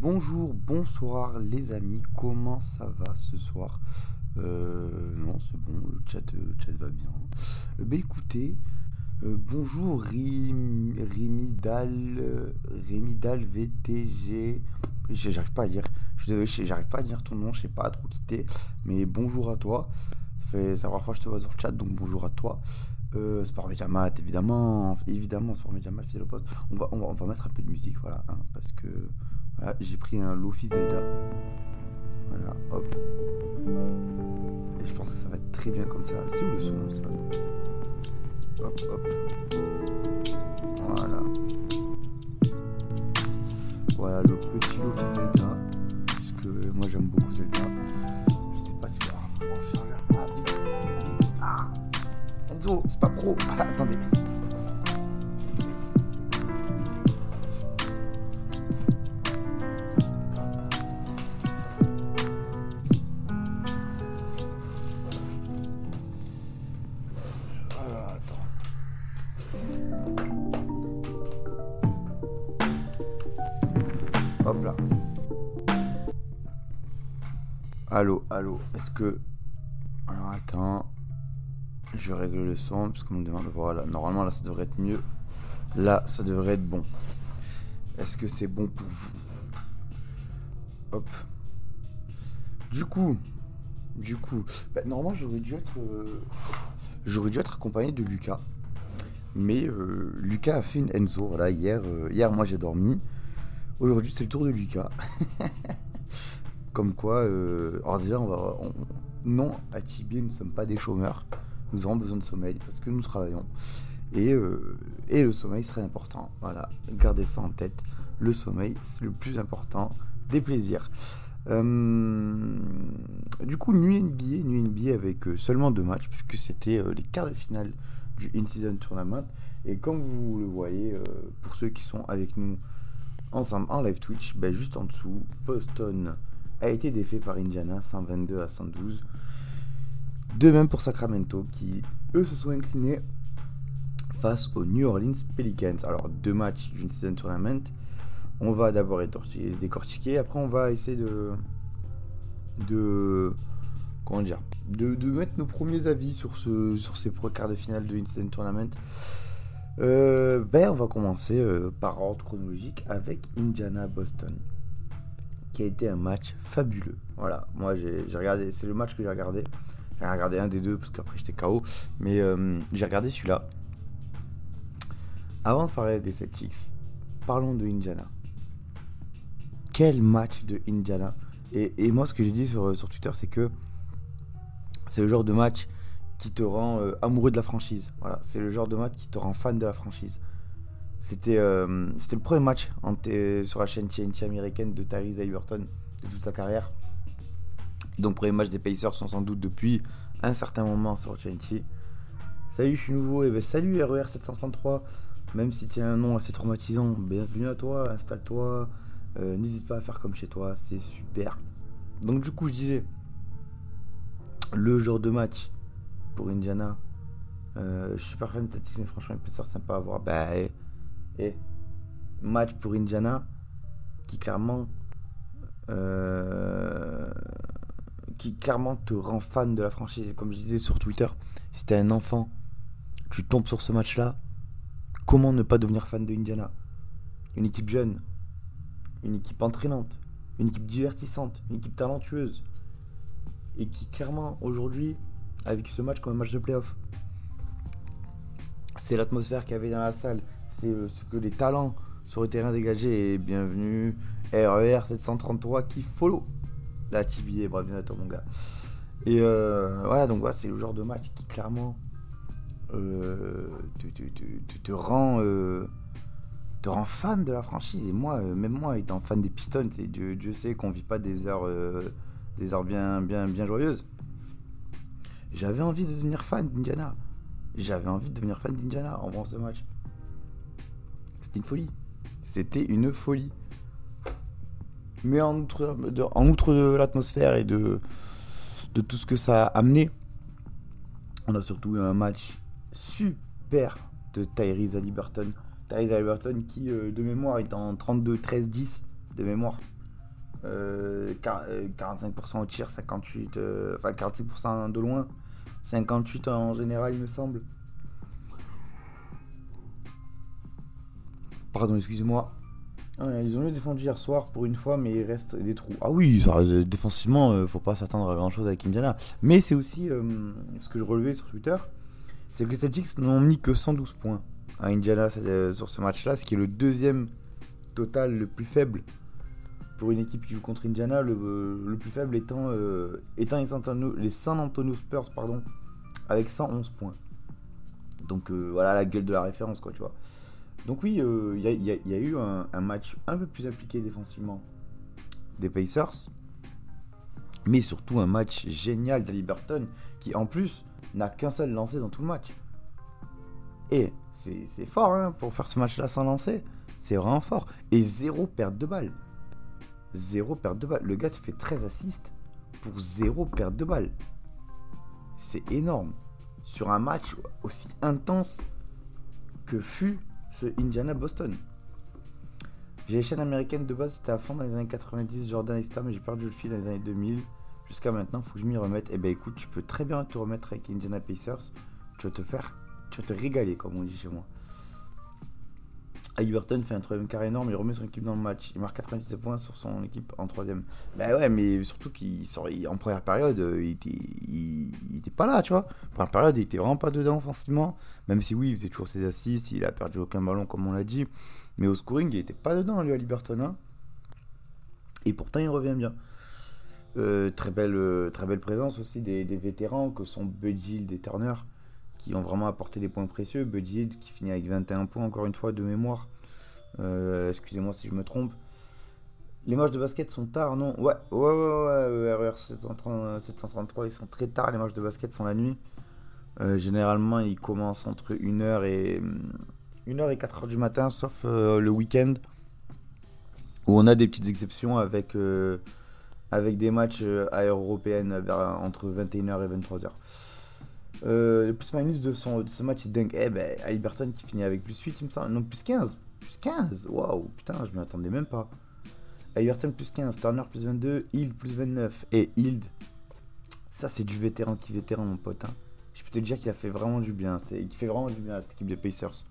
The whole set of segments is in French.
Bonjour, bonsoir les amis, comment ça va ce soir? Euh, Non, c'est bon, le chat, le chat va bien. Euh, bah écoutez, euh, bonjour Rim, Rimidal, euh, Rimidal VTG. J'arrive pas à lire, j'arrive pas à lire ton nom, je sais pas trop quitter, mais bonjour à toi. Ça fait ça première fois que je te vois sur le chat, donc bonjour à toi. Euh, Sport Mediamat, évidemment, évidemment, Sport Mediamat, fidèle au poste. On va, on, va, on va mettre un peu de musique, voilà, hein, parce que voilà, j'ai pris un Lofi Zelda. Voilà, hop. Et je pense que ça va être très bien comme ça. C'est où le son ça Hop, hop. Voilà. Voilà le petit Lofi Zelda. Puisque moi j'aime beaucoup Zelda. Je sais pas si. Ah, franchement, chargeur. Ah. Ah Enzo, c'est pas pro. Ah, attendez. Hop là. Allô, allô, est-ce que... Alors attends. Je règle le son parce me demande... Voilà, normalement là ça devrait être mieux. Là, ça devrait être bon. Est-ce que c'est bon pour vous? Hop. Du coup, du coup, bah, normalement j'aurais dû être, euh, j'aurais dû être accompagné de Lucas, mais euh, Lucas a fait une Enzo. Voilà, hier, euh, hier moi j'ai dormi. Aujourd'hui c'est le tour de Lucas. Comme quoi, euh, alors déjà on va, on- non à Tibi nous ne sommes pas des chômeurs. Nous avons besoin de sommeil parce que nous travaillons. Et, et le sommeil serait important. Voilà, gardez ça en tête. Le sommeil, c'est le plus important des plaisirs. Du coup, nuit NBA, nuit NBA avec seulement deux matchs, puisque c'était les quarts de finale du In-Season Tournament. Et comme vous le voyez, euh, pour ceux qui sont avec nous ensemble en live Twitch, ben, juste en dessous, Boston a été défait par Indiana 122 à 112. De même pour Sacramento, qui eux se sont inclinés face aux New Orleans Pelicans. Alors, deux matchs d'une season tournament. On va d'abord décortiquer, après on va essayer de. de. comment dire de, mettre nos premiers avis sur, ce, sur ces pro quarts de finale de Instant Tournament. Euh, ben, on va commencer euh, par ordre chronologique avec Indiana-Boston, qui a été un match fabuleux. Voilà, moi j'ai j'ai regardé, c'est le match que j'ai regardé. J'ai regardé un des deux parce qu'après j'étais KO, mais euh, j'ai regardé celui-là. Avant de parler des Celtics, parlons de Indiana. Quel match de Indiana et, et moi, ce que j'ai dit sur, sur Twitter, c'est que c'est le genre de match qui te rend euh, amoureux de la franchise. Voilà, c'est le genre de match qui te rend fan de la franchise. C'était euh, le premier match sur la chaîne TNT américaine de Tyrese Halliburton de toute sa carrière. Donc premier match des Pacers sont sans doute depuis un certain moment sur TNT. Salut, je suis nouveau. Et ben salut RER 733. Même si tu as un nom assez traumatisant, bienvenue à toi, installe-toi. Euh, N'hésite pas à faire comme chez toi, c'est super. Donc du coup, je disais, le genre de match pour Indiana. euh, je suis pas fan de Celtics, mais franchement, il peut être sympa à voir. Bah, et, match pour Indiana qui clairement, euh, qui clairement te rend fan de la franchise. Comme je disais sur Twitter, si t'es un enfant, tu tombes sur ce match-là. Comment ne pas devenir fan de Indiana? Une équipe jeune, une équipe entraînante, une équipe divertissante, une équipe talentueuse. Et qui clairement aujourd'hui, avec ce match comme un match de playoff, c'est l'atmosphère qu'il y avait dans la salle, c'est euh, ce que les talents sur le terrain dégagés. Et bienvenue RER 733 qui follow la TBA, bravo bien à toi mon gars. Et euh, voilà, donc voilà, c'est le genre de match qui clairement euh, te, te- te- te- rend, te rend fan de la franchise. Et moi, même moi, étant fan des Pistons, Dieu, Dieu sait qu'on vit pas des heures, des heures bien, bien, bien joyeuses. J'avais envie de devenir fan d'Indiana. J'avais envie de devenir fan d'Indiana en ce match. C'était une folie. C'était une folie. Mais en outre de, en outre de l'atmosphère et de, de tout ce que ça a amené, on a surtout eu un match super de Tyrese Haliburton. Tyrese Haliburton qui, euh, de mémoire, est en 32-13-10 de mémoire. Euh, quar- euh, 45% au tir, 58, euh, enfin 46% de loin, 58 en général, il me semble. Pardon, excusez-moi. Ils ont mieux défendu hier soir pour une fois, mais il reste des trous. Ah oui, ça, euh, défensivement, euh, faut pas s'attendre à grand chose avec Indiana. Mais c'est aussi euh, ce que je relevais sur Twitter c'est que les Celtics n'ont mis que 112 points à Indiana euh, sur ce match-là, ce qui est le deuxième total le plus faible pour une équipe qui joue contre Indiana, le, euh, plus faible étant, euh, étant les, San Antonio, Spurs, pardon, avec 111 points. Donc euh, voilà la gueule de la référence, quoi, tu vois. Donc oui, il y, a- eu un, match un peu plus appliqué défensivement des Pacers, mais surtout un match génial d'Aliberton qui en plus n'a qu'un seul lancé dans tout le match. Et c'est c'est fort hein, pour faire ce match-là sans lancer. C'est vraiment fort. Et zéro perte de balle. Zéro perte de balle. Le gars te fait 13 assists pour zéro perte de balle. C'est énorme. Sur un match aussi intense que fut ce Indiana-Boston. J'ai les chaînes américaines de base, c'était à fond dans les années 90, Jordan, etc. Mais j'ai perdu le fil dans les années 2000. Jusqu'à maintenant, faut que je m'y remette. Et ben écoute, tu peux très bien te remettre avec Indiana Pacers. Tu vas te faire, tu vas te régaler, comme on dit chez moi. Haliburton fait un troisième carré énorme, il remet son équipe dans le match. Il marque 97 points sur son équipe en troisième. Bah ouais, mais surtout qu'il sort- il- en première période, euh, il était, il, était pas là, tu vois. En première période, il était vraiment pas dedans offensivement. Même si oui, il faisait toujours ses assists, il a perdu aucun ballon comme on l'a dit. Mais au scoring, il était pas dedans, lui, Haliburton. hein. Et pourtant, il revient bien. Euh, très, belle, euh, très belle présence aussi des, des vétérans que sont Buddy Hield et Turner qui ont vraiment apporté des points précieux. Buddy Hield qui finit avec 21 points encore une fois de mémoire. Euh, Excusez-moi si je me trompe. Les matchs de basket sont tard, non? Ouais, ouais, ouais, ouais, RER 730, 733, ils sont très tard, les matchs de basket sont la nuit. Euh, généralement, ils commencent entre 1h et 1h et 4h du matin, sauf euh, le week-end, où on a des petites exceptions avec, avec des matchs à européenne entre 21h et 23h. Euh, le plus-minus de, son- de ce match est dingue. Eh ben, Haliburton qui finit avec plus 8, il me semble. Non, plus 15. Plus 15. Waouh, putain, je m'y attendais même pas. Haliburton plus 15, Turner plus 22, Hild plus 29. Et Hild, ça c'est du vétéran qui vétéran, mon pote. hein. Je peux te dire qu'il a fait vraiment du bien. C'est, il fait vraiment du bien à cette équipe des Pacers.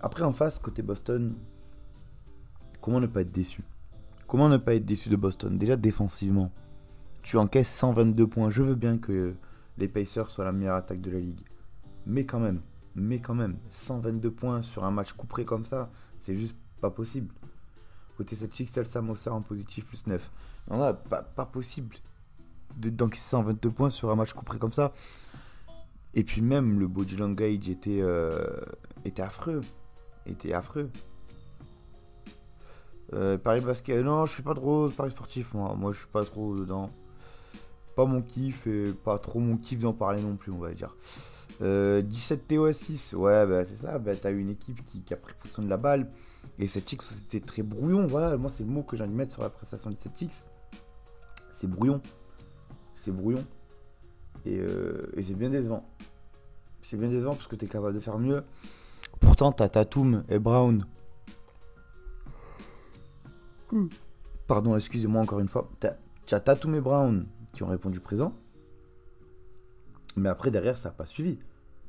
Après, en face, côté Boston, comment ne pas être déçu? Comment ne pas être déçu de Boston? Déjà défensivement, tu encaisses 122 points. Je veux bien que les Pacers soient la meilleure attaque de la ligue. Mais quand même, mais quand même, 122 points sur un match couperé comme ça, c'est juste pas possible. Côté Celtics, seul Samosa en positif plus 9. Non, là, pas, pas possible de- d'encaisser 122 points sur un match couperé comme ça. Et puis même le body language était, euh, était affreux. Était affreux. Euh, Paris basket, non, je suis pas trop Paris sportif, moi. Moi, je suis pas trop dedans. Pas mon kiff et pas trop mon kiff d'en parler non plus, on va dire. Euh, 17 TO6, ouais, bah, c'est ça. Bah, t'as eu une équipe qui, a pris possession de la balle. Et Celtics, c'était très brouillon. Voilà, moi, c'est le mot que j'ai envie de mettre sur la prestation des Celtics. C'est brouillon. C'est brouillon. Et, euh, et c'est bien décevant. C'est bien décevant parce que t'es capable de faire mieux. Pourtant, t'as Tatum et Brown. Pardon, excusez-moi encore une fois. T'as Tatum et Brown qui ont répondu présent. Mais après, derrière, ça n'a pas suivi.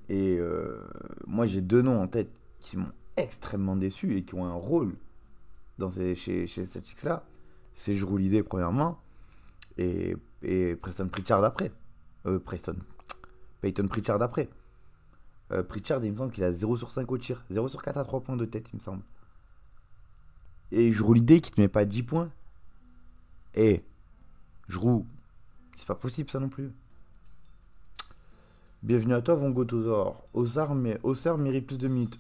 Et euh, moi, j'ai deux noms en tête qui m'ont extrêmement déçu et qui ont un rôle dans ces, chez, chez ces Celtics-là. C'est l'idée, premièrement. Et, et Preston Pritchard après. Euh, Preston. Peyton Pritchard après. Euh, Pritchard, il me semble qu'il a 0 sur 5 au tir. 0 sur 4 à 3 points de tête, il me semble. Et je roule l'idée qui te met pas 10 points. Et je roule. C'est pas possible ça non plus. Bienvenue à toi, Von Gotosaur. Osar, mérite plus de minutes.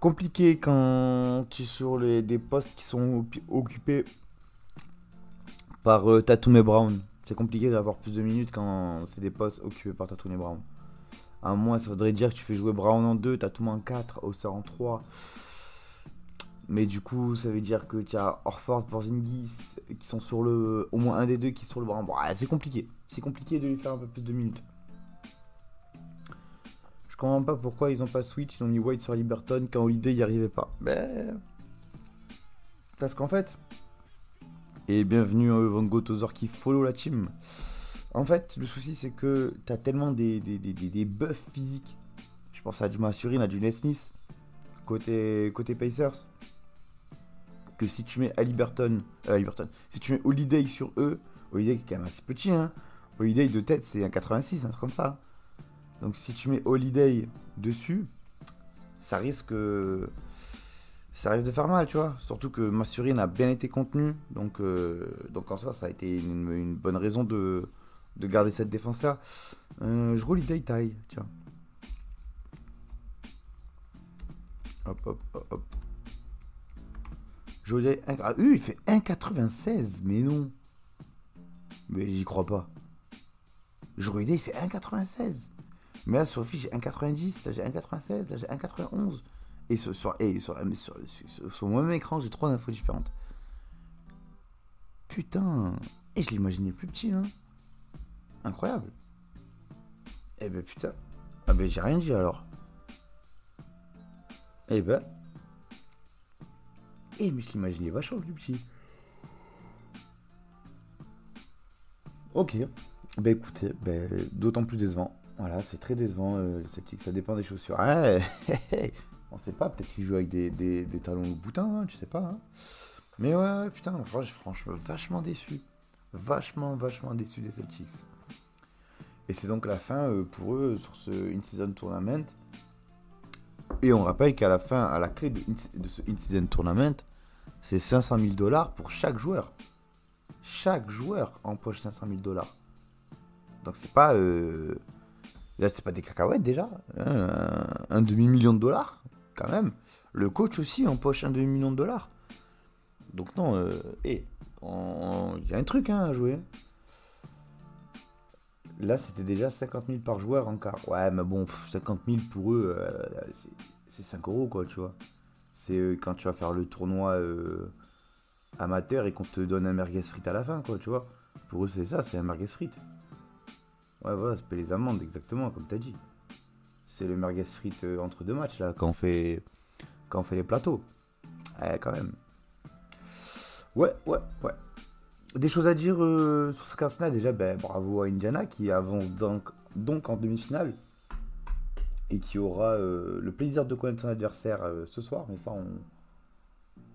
Compliqué quand tu es sur les, des postes qui sont occupés par euh, Tatum et Brown. C'est compliqué d'avoir plus de minutes quand c'est des postes occupés par Tatum et Brown. À moins, ça voudrait dire que tu fais jouer Brown en 2, Tatum en 4, Osar en 3. Mais du coup, ça veut dire que tu as Orford, Porzingis qui sont sur le. Au moins un des deux qui est sur le bras. Bon, c'est compliqué. C'est compliqué de lui faire un peu plus de minutes. Je comprends pas pourquoi ils ont pas switch, ils ont mis White sur Liberton quand Holiday y arrivait pas. Mais. Parce qu'en fait. Et bienvenue à Van Gogh qui follow la team. En fait, le souci c'est que t'as tellement des, des, des, des, buffs physiques. Je pense à Juma Surin, à Julius Smith. Côté, côté Pacers que si tu mets Halliburton, euh, si tu mets Holiday sur eux, Holiday qui est quand même assez petit, hein, Holiday de tête c'est un 86, un truc comme ça. Donc si tu mets Holiday dessus, ça risque, ça risque de faire mal, tu vois. Surtout que Massurine a bien été contenu, donc, euh, donc en soi ça a été une, une bonne raison de, de garder cette défense là. Euh, je roule Holiday taille, tiens. Hop, hop, hop, hop. Joliet, ah, euh, il fait 1,96, mais non. Mais j'y crois pas. Joliet, il fait 1,96. Mais là, sur le fiche, j'ai 1,90, là j'ai 1,96, là j'ai 1,91. Et sur, sur, et sur, sur, sur- sur mon même écran, j'ai trois infos différentes. Putain. Et je l'imaginais plus petit, hein. Incroyable. Eh ben putain. Ah ben j'ai rien dit alors. Eh ben. Eh mais je l'imaginais vachement plus petit. Ok. Ben écoutez, ben, d'autant plus décevant. Voilà, c'est très décevant euh, le ça dépend des chaussures. Ouais, on sait pas, peut-être qu'il joue avec des, des, des talons au boutin, hein, tu sais pas. hein. Mais ouais, putain, franchement, vachement déçu. Vachement, vachement déçu des Celtics. Et c'est donc la fin euh, pour eux sur ce In-Season Tournament. Et on rappelle qu'à la fin, à la clé de, de ce In-Season Tournament, c'est 500 000 dollars pour chaque joueur. Chaque joueur empoche 500 000 dollars. Donc c'est pas. euh, Là, c'est pas des cacahuètes déjà. un, demi-million de dollars, quand même. Le coach aussi empoche un demi-million de dollars. Donc non, euh, et il y a un truc hein, à jouer. Là, c'était déjà 50 000 par joueur en quart. Ouais, mais bon, pff, 50 000 pour eux, euh, c'est 5 euros, quoi, tu vois. Euh, quand tu vas faire le tournoi euh, amateur et qu'on te donne un merguez frites à la fin, quoi, tu vois. Pour eux, c'est ça, c'est un merguez frites. Ouais, voilà, c'est les amendes, exactement, comme t'as dit. C'est le merguez frites euh, entre deux matchs, là, quand on fait, quand on fait les plateaux. Ouais, quand même. Ouais, ouais, ouais. Des choses à dire sur ce cas-là, déjà, ben, bravo à Indiana qui avance donc, donc en demi-finale et qui aura euh, le plaisir de connaître son adversaire euh, ce soir, mais ça, on,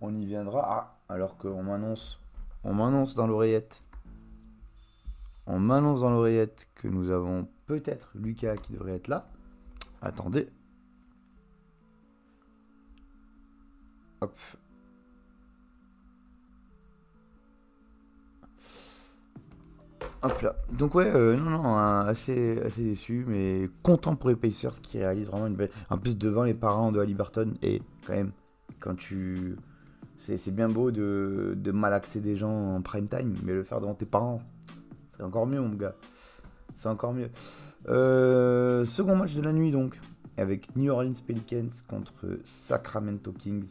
on y viendra. Ah, alors qu'on m'annonce, on m'annonce dans l'oreillette, on m'annonce dans l'oreillette que nous avons peut-être Lucas qui devrait être là. Attendez. Hop. Donc ouais, euh, non, non, assez, assez déçu, mais content pour les Pacers qui réalisent vraiment une belle... En plus, devant les parents de Halliburton, et quand même, quand tu... C'est c'est bien beau de, de malaxer des gens en prime time, mais le faire devant tes parents, c'est encore mieux, mon gars. C'est encore mieux. Euh, second match de la nuit, donc, avec New Orleans Pelicans contre Sacramento Kings.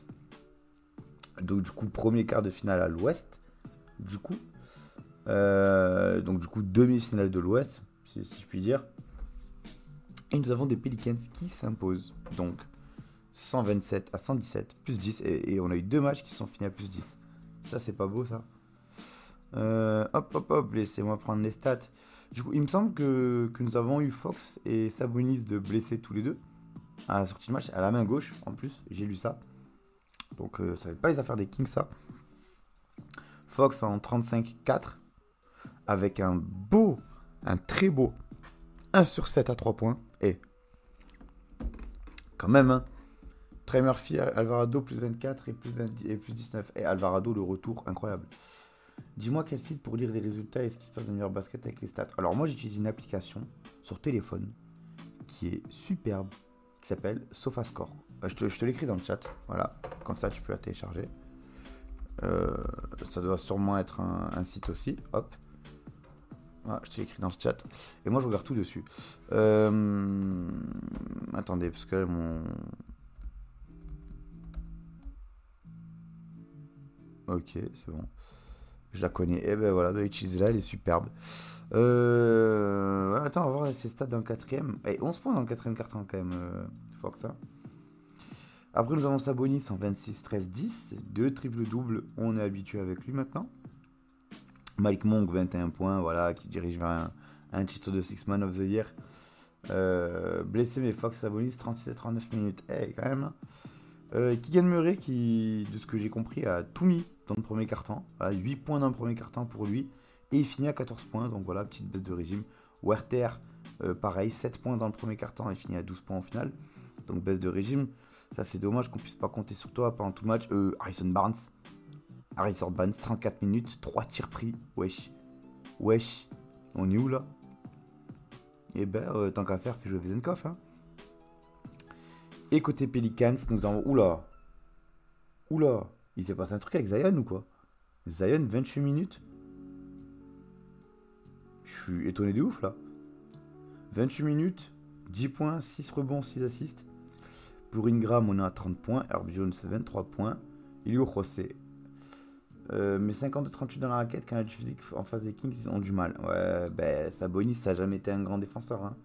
Donc, du coup, premier quart de finale à l'ouest. Du coup, euh, donc du coup demi-finale de l'Ouest, si, je puis dire. Et nous avons des Pelicans qui s'imposent. Donc 127 à 117, plus 10. Et, on a eu deux matchs qui sont finis à plus 10. Ça c'est pas beau ça. Euh, hop hop hop, laissez-moi prendre les stats. Du coup, il me semble que, que nous avons eu Fox et Sabonis de blessés tous les deux. À la sortie de match, à la main gauche en plus, j'ai lu ça. Donc euh, ça fait pas les affaires des Kings ça. Fox en 35-4 avec un beau, un très beau 1 sur 7 à 3 points. Et quand même, hein, Trey Murphy, Alvarado plus 24 et plus, 20 et plus 19. Et Alvarado, le retour, incroyable. Dis-moi quel site pour lire les résultats et ce qui se passe dans l'univers basket avec les stats. Alors moi j'utilise une application sur téléphone qui est superbe, qui s'appelle SofaScore. Euh, Je te, je te l'écris dans le chat, voilà, comme ça tu peux la télécharger. Euh, ça doit sûrement être un site aussi, hop. Voilà, je t'ai écrit dans le chat. Et moi je regarde tout dessus. Euh, Attendez, parce que là, mon... Ok, c'est bon. Je la connais. Et ben voilà, de utiliser-la, elle est superbe. Euh... Attends, on va voir ses stats dans le quatrième. Eh, 11 points dans le quatrième carton quand même, euh, Fox. ça. Après, nous avons Sabonis en 26, 13, 10. Deux triple-double, on est habitué avec lui maintenant. Mike Monk, 21 points, voilà, qui dirige vers un, titre de Six Man of the Year. Euh, blessé, mais Fox Sabonis, 37-39 minutes. Eh, quand même. Euh, Keegan Murray, qui, de ce que j'ai compris, a tout mis dans le premier carton. Voilà, 8 points dans le premier carton pour lui. Et il finit à 14 points, donc voilà, petite baisse de régime. Werther, euh, pareil, 7 points dans le premier carton et finit à 12 points au final. Donc baisse de régime. Ça, c'est dommage qu'on puisse pas compter sur toi pendant tout le match. Harrison Barnes. Harrison Barnes, 34 minutes, 3 tirs pris. Wesh. Wesh. On est où là? Eh ben, euh, tant qu'à faire, fais jouer Vezenkov. Hein. Et côté Pelicans, nous avons. Oula Oula Il s'est passé un truc avec Zion ou quoi? Zion, 28 minutes Je suis étonné de ouf là. 28 minutes, 10 points, 6 rebonds, 6 assists. Pour Ingram, on est à 30 points. Herb Jones, 23 points. Ilio José. Euh, mais 52-38 dans la raquette, quand dis qu'en face des Kings, ils ont du mal. Ouais, ben, Sabonis, ça n'a jamais été un grand défenseur. Hein.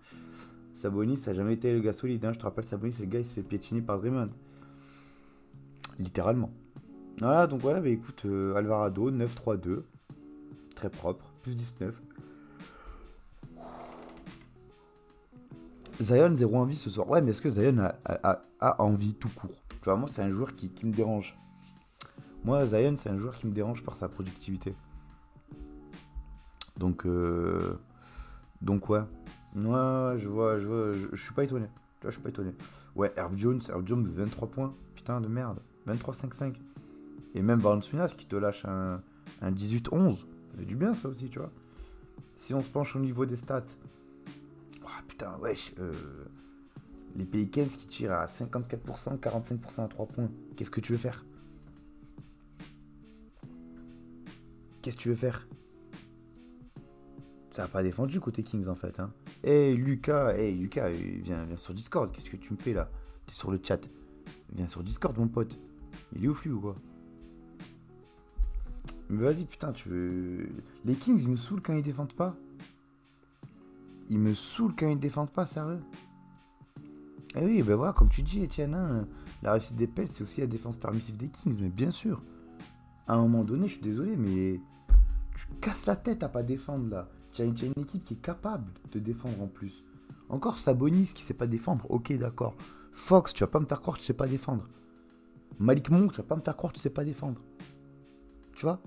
Sabonis, ça n'a jamais été le gars solide. hein. Je te rappelle, Sabonis, c'est le gars, il se fait piétiner par Draymond. Littéralement. Voilà, donc ouais, bah écoute, euh, Alvarado, 9-3-2. Très propre, plus 19. Zion, zéro envie ce soir. Ouais, mais est-ce que Zion a, a- a- envie tout court? Moi, c'est un joueur qui, qui me dérange. Moi, Zion, c'est un joueur qui me dérange par sa productivité. Donc, euh, donc ouais. Ouais, je vois, je vois, je, suis pas étonné. Je suis pas étonné. Ouais, Herb Jones, Herb Jones, 23 points. Putain de merde. 23-5-5. Et même Valanciunas qui te lâche un, un 18-11. Ça fait du bien, ça aussi, tu vois. Si on se penche au niveau des stats. Putain, wesh. euh, les Pelicans qui tirent à 54%, 45% à 3 points. Qu'est-ce que tu veux faire? Qu'est-ce que tu veux faire? Ça n'a pas défendu côté Kings en fait. Hein. Hey Lucas, hey Lucas, euh, viens, viens sur Discord. Qu'est-ce que tu me fais là? T'es sur le chat. Viens sur Discord mon pote. Il est au flux ou quoi? Mais vas-y putain, tu veux. Les Kings ils me saoulent quand ils défendent pas. Ils me saoulent quand ils défendent pas, sérieux. Eh oui, ben voilà, comme tu dis, Etienne, hein, la réussite des Pels, c'est aussi la défense permissive des Kings, mais bien sûr. À un moment donné, je suis désolé, mais tu casses la tête à pas défendre là. Tu as une, équipe qui est capable de défendre en plus. Encore Sabonis qui sait pas défendre, ok, d'accord. Fox, tu vas pas me faire croire que tu sais pas défendre. Malik Monk, tu vas pas me faire croire que tu sais pas défendre. Tu vois?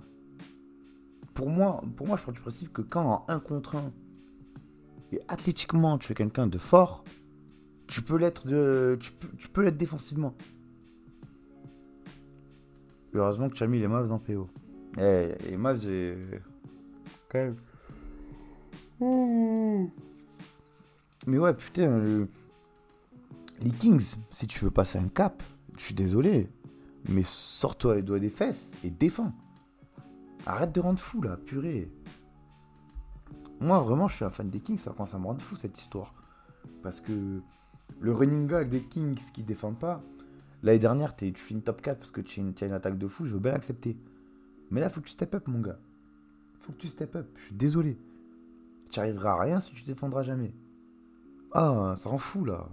Pour moi, pour moi, je pars du principe que quand en 1 contre 1, et athlétiquement, tu es quelqu'un de fort, tu peux l'être de, tu peux, tu peux l'être défensivement. Heureusement que tu as mis les Mavs en PO. Eh, les Mavs, c'est quand même. Mais ouais, putain, le- les Kings, si tu veux passer un cap, je suis désolé, mais sors-toi les doigts des fesses et défends. Arrête de rendre fou là, purée. Moi, vraiment, je suis un fan des Kings, ça commence à me rendre fou cette histoire. Parce que le running gag des Kings qui défendent pas, l'année dernière, tu finis top 4 parce que tu as une attaque de fou, je veux bien l'accepter. Mais là, faut que tu step up, mon gars. Faut que tu step up, je suis désolé. Tu arriveras à rien si tu défendras jamais. Ah, ça rend fou là.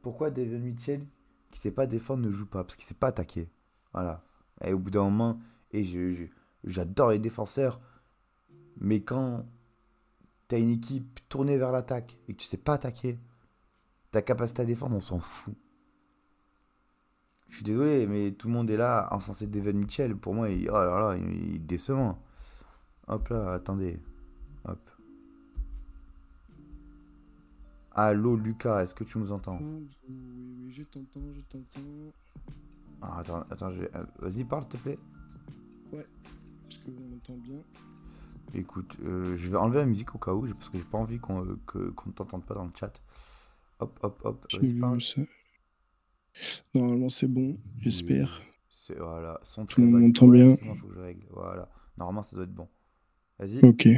Pourquoi David Mitchell, qui sait pas défendre, ne joue pas? Parce qu'il sait pas attaquer. Voilà. Et au bout d'un moment, et je- j'adore les défenseurs, mais quand t'as une équipe tournée vers l'attaque et que tu sais pas attaquer, ta capacité à défendre, on s'en fout. Je suis désolé, mais tout le monde est là, insensé David Mitchell. Pour moi, il, oh là là, il, est décevant. Hop là, attendez. Hop. Allô Lucas, est-ce que tu nous entends? Oui, oui, je t'entends, je t'entends. Ah, Attends, attends, je euh, vas-y parle s'il te plaît. Est-ce que vous m'entend bien? Écoute, euh, je vais enlever la musique au cas où, parce que j'ai pas envie qu'on euh, ne t'entende pas dans le chat. Hop, hop, hop, J'ai vas-y vu parle. ça. Normalement, c'est bon, j'espère. C'est voilà, son Tout le monde m'entend bien. Il faut que je règle. Voilà, normalement ça doit être bon. Vas-y. Ok.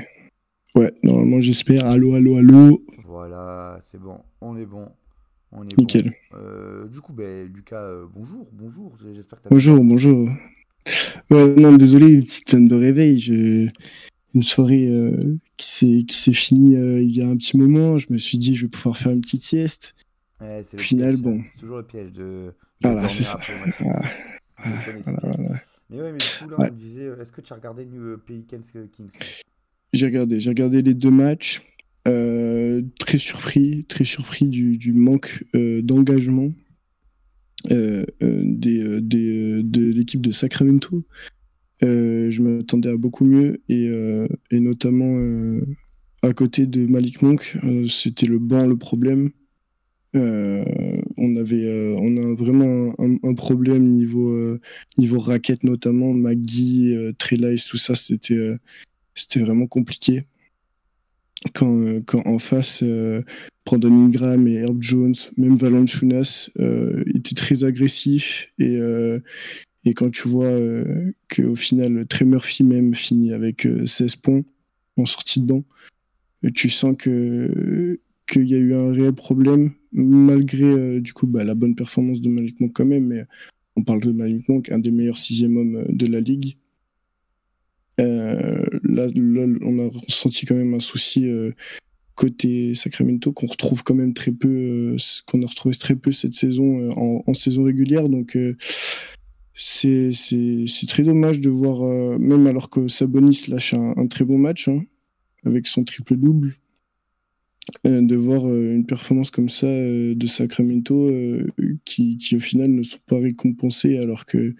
Ouais, normalement, j'espère. Allô, allô, allô. Voilà, c'est bon, on est bon. On est Nickel. bon. Euh, du coup, ben, Lucas, euh, bonjour, bonjour. J'espère que Bonjour, bonjour. Ouais, non, désolé, une petite peine de réveil. Je... Une soirée euh, qui s'est finie il y a un petit moment. Je me suis dit, je vais pouvoir faire une petite sieste. Ouais, Au final, piège, bon. C'est toujours le piège de. Voilà, c'est ça. Ah, voilà, voilà. Mais ouais, mais du coup, là, Ouais. on me disait, euh, est-ce que tu as regardé New euh, Pelicans euh, Kings J'ai regardé, j'ai regardé les deux matchs. Euh, très surpris, très surpris du, du manque euh, d'engagement euh, euh, des, euh, des, euh, de l'équipe de Sacramento. Euh, je m'attendais à beaucoup mieux et, euh, et notamment euh, à côté de Malik Monk, euh, c'était le banc le problème. Euh, on avait, euh, on a vraiment un, problème niveau euh, niveau raquette notamment, McGee, euh, Trey Lyles, tout ça, c'était c'était vraiment compliqué. Quand, quand en face, Brandon Ingram et Herb Jones, même Valanciunas, étaient très agressifs. Et, et quand tu vois qu'au final, Trey Murphy même finit avec euh, 16 points en sortie de banc, tu sens que qu'il y a eu un réel problème, malgré euh, du coup bah, la bonne performance de Malik Monk quand même. Mais on parle de Malik Monk, un des meilleurs sixième hommes euh, de la ligue. Euh, là, on a ressenti quand même un souci côté Sacramento qu'on retrouve quand même très peu, qu'on a retrouvé très peu cette saison en, saison régulière. Donc c'est très dommage de voir, même alors que Sabonis lâche un, très bon match hein, avec son triple double, de voir euh, une performance comme ça euh, de Sacramento euh, qui, qui au final ne sont pas récompensés alors que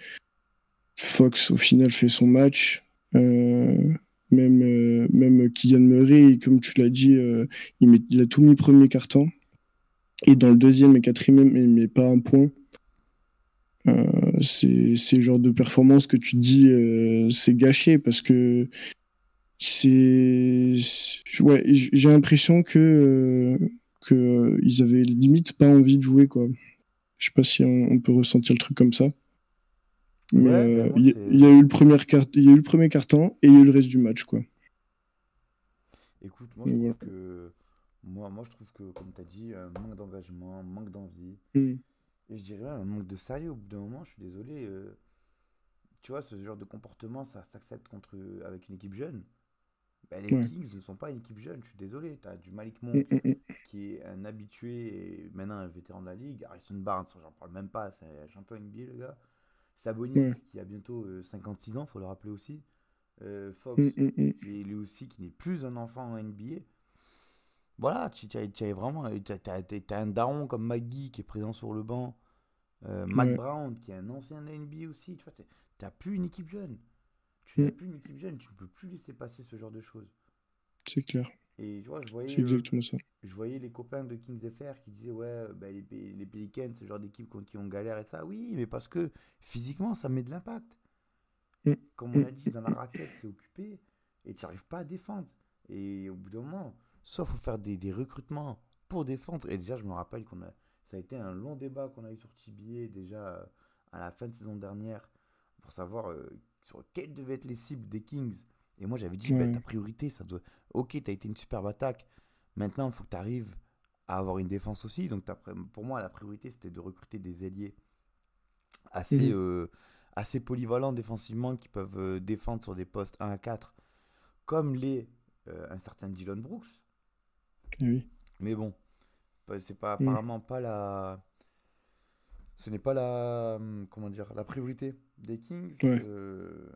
Fox au final fait son match. Euh, même, euh, même Kylian Murray, comme tu l'as dit, euh, il, met- il a tout mis premier carton. Et dans le deuxième et quatrième, il met pas un point. Euh, c'est le genre de performance que tu dis, euh, c'est gâché parce que c'est. Ouais, j'ai l'impression que, euh, que euh, ils avaient limite pas envie de jouer, quoi. Je sais pas si on, on peut ressentir le truc comme ça. Mais Ouais, euh, il y, a- c'est- il y a eu le premier quart- il y a eu le premier carton et il y a eu le reste du match, quoi. Écoute, moi je, Voilà. trouve que, moi, moi je trouve que, comme tu as dit, un manque d'engagement, un manque d'envie, Mm. et je dirais un manque de sérieux. Au bout d'un moment, je suis désolé. euh, tu vois, ce genre de comportement, ça s'accepte contre, avec une équipe jeune. Ben, les Ouais. Kings ne sont pas une équipe jeune, je suis désolé. Tu as du Malik Mm, Monk, mm, mm. qui est un habitué et maintenant un vétéran de la ligue. Harrison Barnes, j'en parle même pas, c'est un champion NBA, le gars. Sabonis, Ouais. qui a bientôt euh, 56 ans, faut le rappeler aussi. Euh, Fox, qui est lui aussi, qui n'est plus un enfant en NBA. Voilà, tu tu as, tu as vraiment tu as, t'as- t'as- t'as un daron comme Maggie qui est présent sur le banc. Euh, Matt Ouais. Brown, qui est un ancien de la NBA aussi. Tu vois, t'as plus une équipe jeune. Tu n'as Mm. plus une équipe jeune, tu ne peux plus laisser passer ce genre de choses. C'est clair, Et tu vois, je voyais, euh, exactement ça. je voyais les copains de Kings FR qui disaient ouais bah, les, les Pelicans c'est le genre d'équipe qui ont galère et ça oui mais parce que physiquement ça met de l'impact Mm. comme on a dit dans la raquette c'est occupé et tu n'arrives pas à défendre et au bout d'un moment sauf faut faire des, des recrutements pour défendre et déjà je me rappelle qu'on a ça a été un long débat qu'on a eu sur TBA déjà euh, à la fin de saison dernière pour savoir euh, sur quelles devaient être les cibles des Kings et moi j'avais dit bah, Ouais. ta priorité ça doit ok tu as été une superbe attaque Maintenant, il faut que tu arrives à avoir une défense aussi. Donc, t'as pour moi, la priorité, c'était de recruter des ailiers assez, Mhm. euh, assez polyvalents défensivement qui peuvent euh, défendre sur des postes 1 à 4, comme les euh, un certain Dylan Brooks. Oui. Mais bon, c'est pas Mhm. apparemment pas la. Ce n'est pas la. hum, Comment dire La priorité des Kings. Ouais. Euh,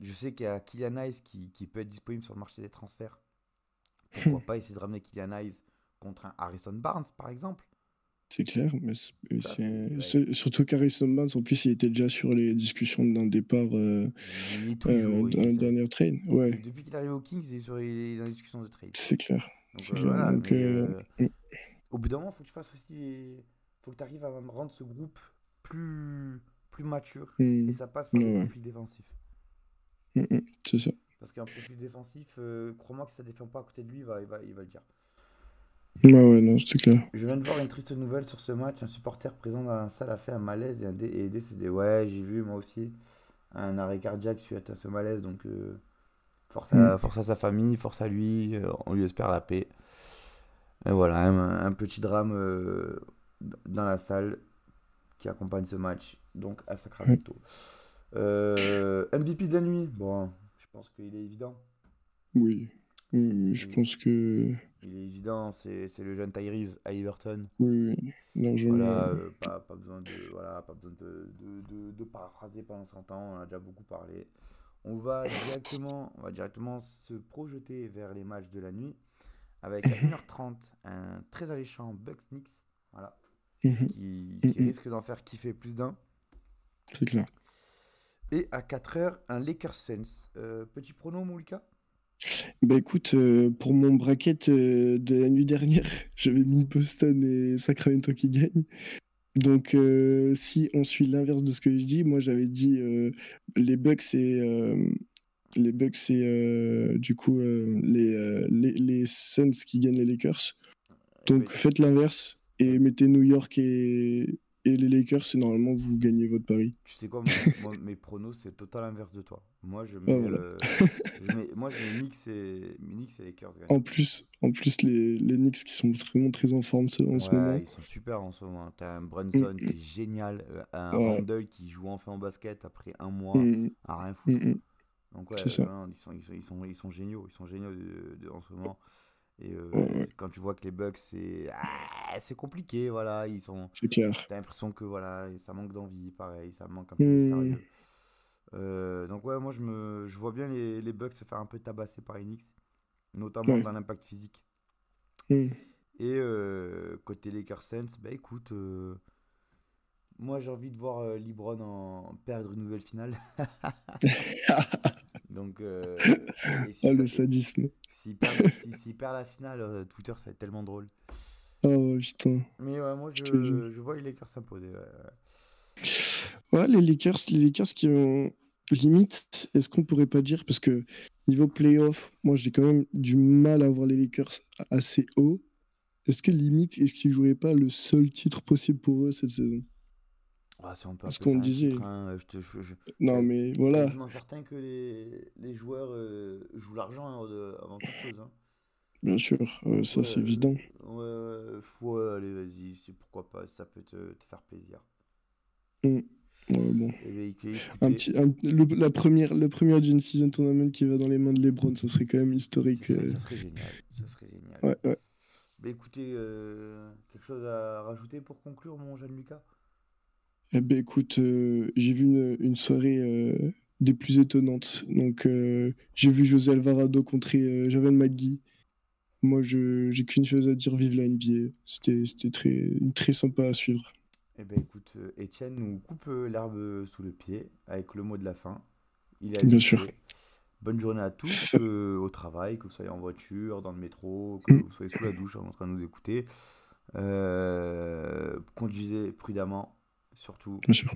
je sais qu'il y a Kylian Hayes qui, qui peut être disponible sur le marché des transferts. Pourquoi pas essayer de ramener Kylian Hayes contre un Harrison Barnes, par exemple? C'est clair, mais c'est- Ça, c'est- surtout qu'Harrison Barnes, en plus, il était déjà sur les discussions d'un départ euh, Il euh, il dans la dernière trade. Ouais, Depuis qu'il arrive aux Kings, il est, sur, il est dans les discussions de trade. c'est clair. Donc, euh, clair. voilà, Donc, mais, euh, euh, au bout d'un moment, faut que tu fasses aussi. faut que tu arrives à rendre ce groupe plus, plus mature. Mm. Et ça passe par le profil défensif. Mm, mm, C'est ça. Parce qu'un profil défensif, euh, crois-moi que si ça défend pas à côté de lui, il va, il va, il va le dire. Ouais, ouais, non, c'est clair. Je viens de voir une triste nouvelle sur ce match. Un supporter présent dans la salle a fait un malaise et, un dé- et est décédé. Ouais, j'ai vu moi aussi un arrêt cardiaque suite à ce malaise. Donc, euh, force, à, force à sa famille, force à lui. euh, on lui espère la paix. Et voilà, un, un petit drame euh, dans la salle qui accompagne ce match. Donc, à Sacramento. Euh, MVP de la nuit. Bon, je pense qu'il est évident. Oui. Je pense que. Il est évident, c'est le jeune Tyrese Halliburton. Oui, oui. Largement. Voilà, euh, pas, pas besoin de voilà, pas besoin de, de, de, paraphraser pendant 100 ans, on a déjà beaucoup parlé. On va directement, on va directement se projeter vers les matchs de la nuit avec à 1h30 un très alléchant Bucks Knicks, voilà, Mhm, qui, qui Mhm. risque d'en faire kiffer plus d'un. C'est clair. Et à 4h un Lakers Suns. Euh, petit prono, mon Lucas Bah écoute, euh, pour mon bracket euh, de la nuit dernière, j'avais mis Boston et Sacramento qui gagnent. Donc si on suit l'inverse de ce que je dis, moi j'avais dit les Bucks et les Bucks et du coup les, les les Suns qui gagnent les Lakers. Donc Eh ben, faites l'inverse et mettez New York et, et les Lakers et normalement vous gagnez votre pari. Tu sais quoi, moi, mes pronos, c'est total inverse de toi. Moi, je mets, voilà. euh, je mets- moi, je mets Knicks et, Knicks et Lakers. gagnent. En plus, en plus les, les Knicks qui sont vraiment très en forme en ce moment. ils sont super en ce moment. T'as un Brunson Mm, qui est génial, euh, un Ouais. Randall qui joue enfin au basket après un mois Mm, à rien mm, foutre. mm. Donc ouais, c'est ça. non, ils, sont, ils, sont, ils, sont, ils sont géniaux, ils sont géniaux de- de- en ce moment. Et euh, ouais. quand tu vois que les Bucks, c'est ah, c'est compliqué, voilà, ils sont. C'est clair. T'as l'impression que voilà, ça manque d'envie, pareil, ça manque un peu de Mm. sérieux. Euh, donc ouais, moi je me, je vois bien les, les Bucks se faire un peu tabasser par Knicks, notamment Ouais. dans l'impact physique. Mm. Et euh, côté Lakers Suns, bah écoute, moi j'ai envie de voir LeBron en perdre une nouvelle finale. Donc, euh, si Ah, le ça- sadisme. s'il perd, si- s'il perd la finale, euh, Twitter ça va être tellement drôle. Oh putain. Mais ouais, moi je, Je vois les Lakers s'imposer. Ouais, les Lakers, les Lakers qui ont limite, est-ce qu'on pourrait pas dire, parce que niveau playoff, moi j'ai quand même du mal à voir les Lakers assez haut. Est-ce que limite, est-ce qu'ils joueraient pas le seul titre possible pour eux cette saison? Ah, si on peut appeler qu'on disait. hein, je te- je- je- Non mais Je voilà, suis quasiment certain que les, les joueurs euh, jouent l'argent hein, avant toute chose. hein. bien sûr, euh, ça c'est évident. Ouais, ouais, ouais, allez, vas-y, c'est pourquoi pas, ça peut te, te faire plaisir. Ouais, bon. Écoutez, Un petit, un- le, la première, le premier Gen Season Tournament qui va dans les mains de LeBron, ça serait quand même historique. ça, serait, euh. ça serait génial. Ça serait génial. Ouais, ouais. Bah, écoutez, euh, quelque chose à rajouter pour conclure, mon jeune Lucas? Eh ben écoute, euh, j'ai vu une, une soirée euh, des plus étonnantes. Donc euh, j'ai vu José Alvarado contrer Javel McGee. Moi, je j'ai qu'une chose à dire, vive la NBA. C'était c'était très très sympa à suivre. Eh ben écoute, Étienne nous coupe l'herbe sous le pied avec le mot de la fin. Il a Bien sûr. Bonne journée à tous, au travail, que vous soyez en voiture, dans le métro, que vous soyez sous la douche en train de nous écouter. Conduisez prudemment, surtout. Bien sûr.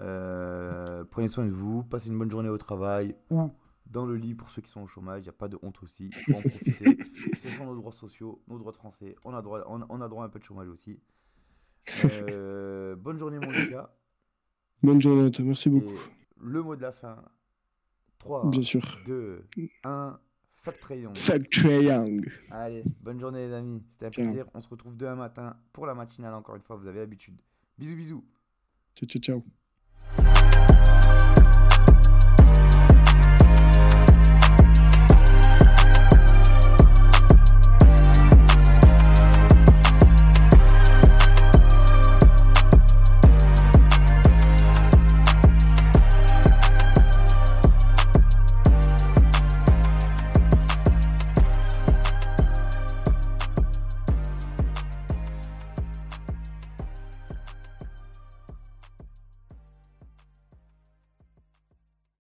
Euh, prenez soin de vous, passez une bonne journée au travail ou dans le lit pour ceux qui sont au chômage. Il n'y a pas de honte aussi. Il faut en profiter. Ce sont nos droits sociaux, nos droits de français. On a droit, on, on a droit à un peu de chômage aussi. Euh, bonne journée, mon Lucas. Bonne journée à toi, merci Et beaucoup. le mot de la fin 3, Bien sûr. 2, 1. Fuck Trayon. Fuck Trae Young. Allez, bonne journée, les amis. C'était un plaisir. On se retrouve demain matin pour la matinale. Encore une fois, vous avez l'habitude. Bisous, bisous. Ciao, ciao, ciao.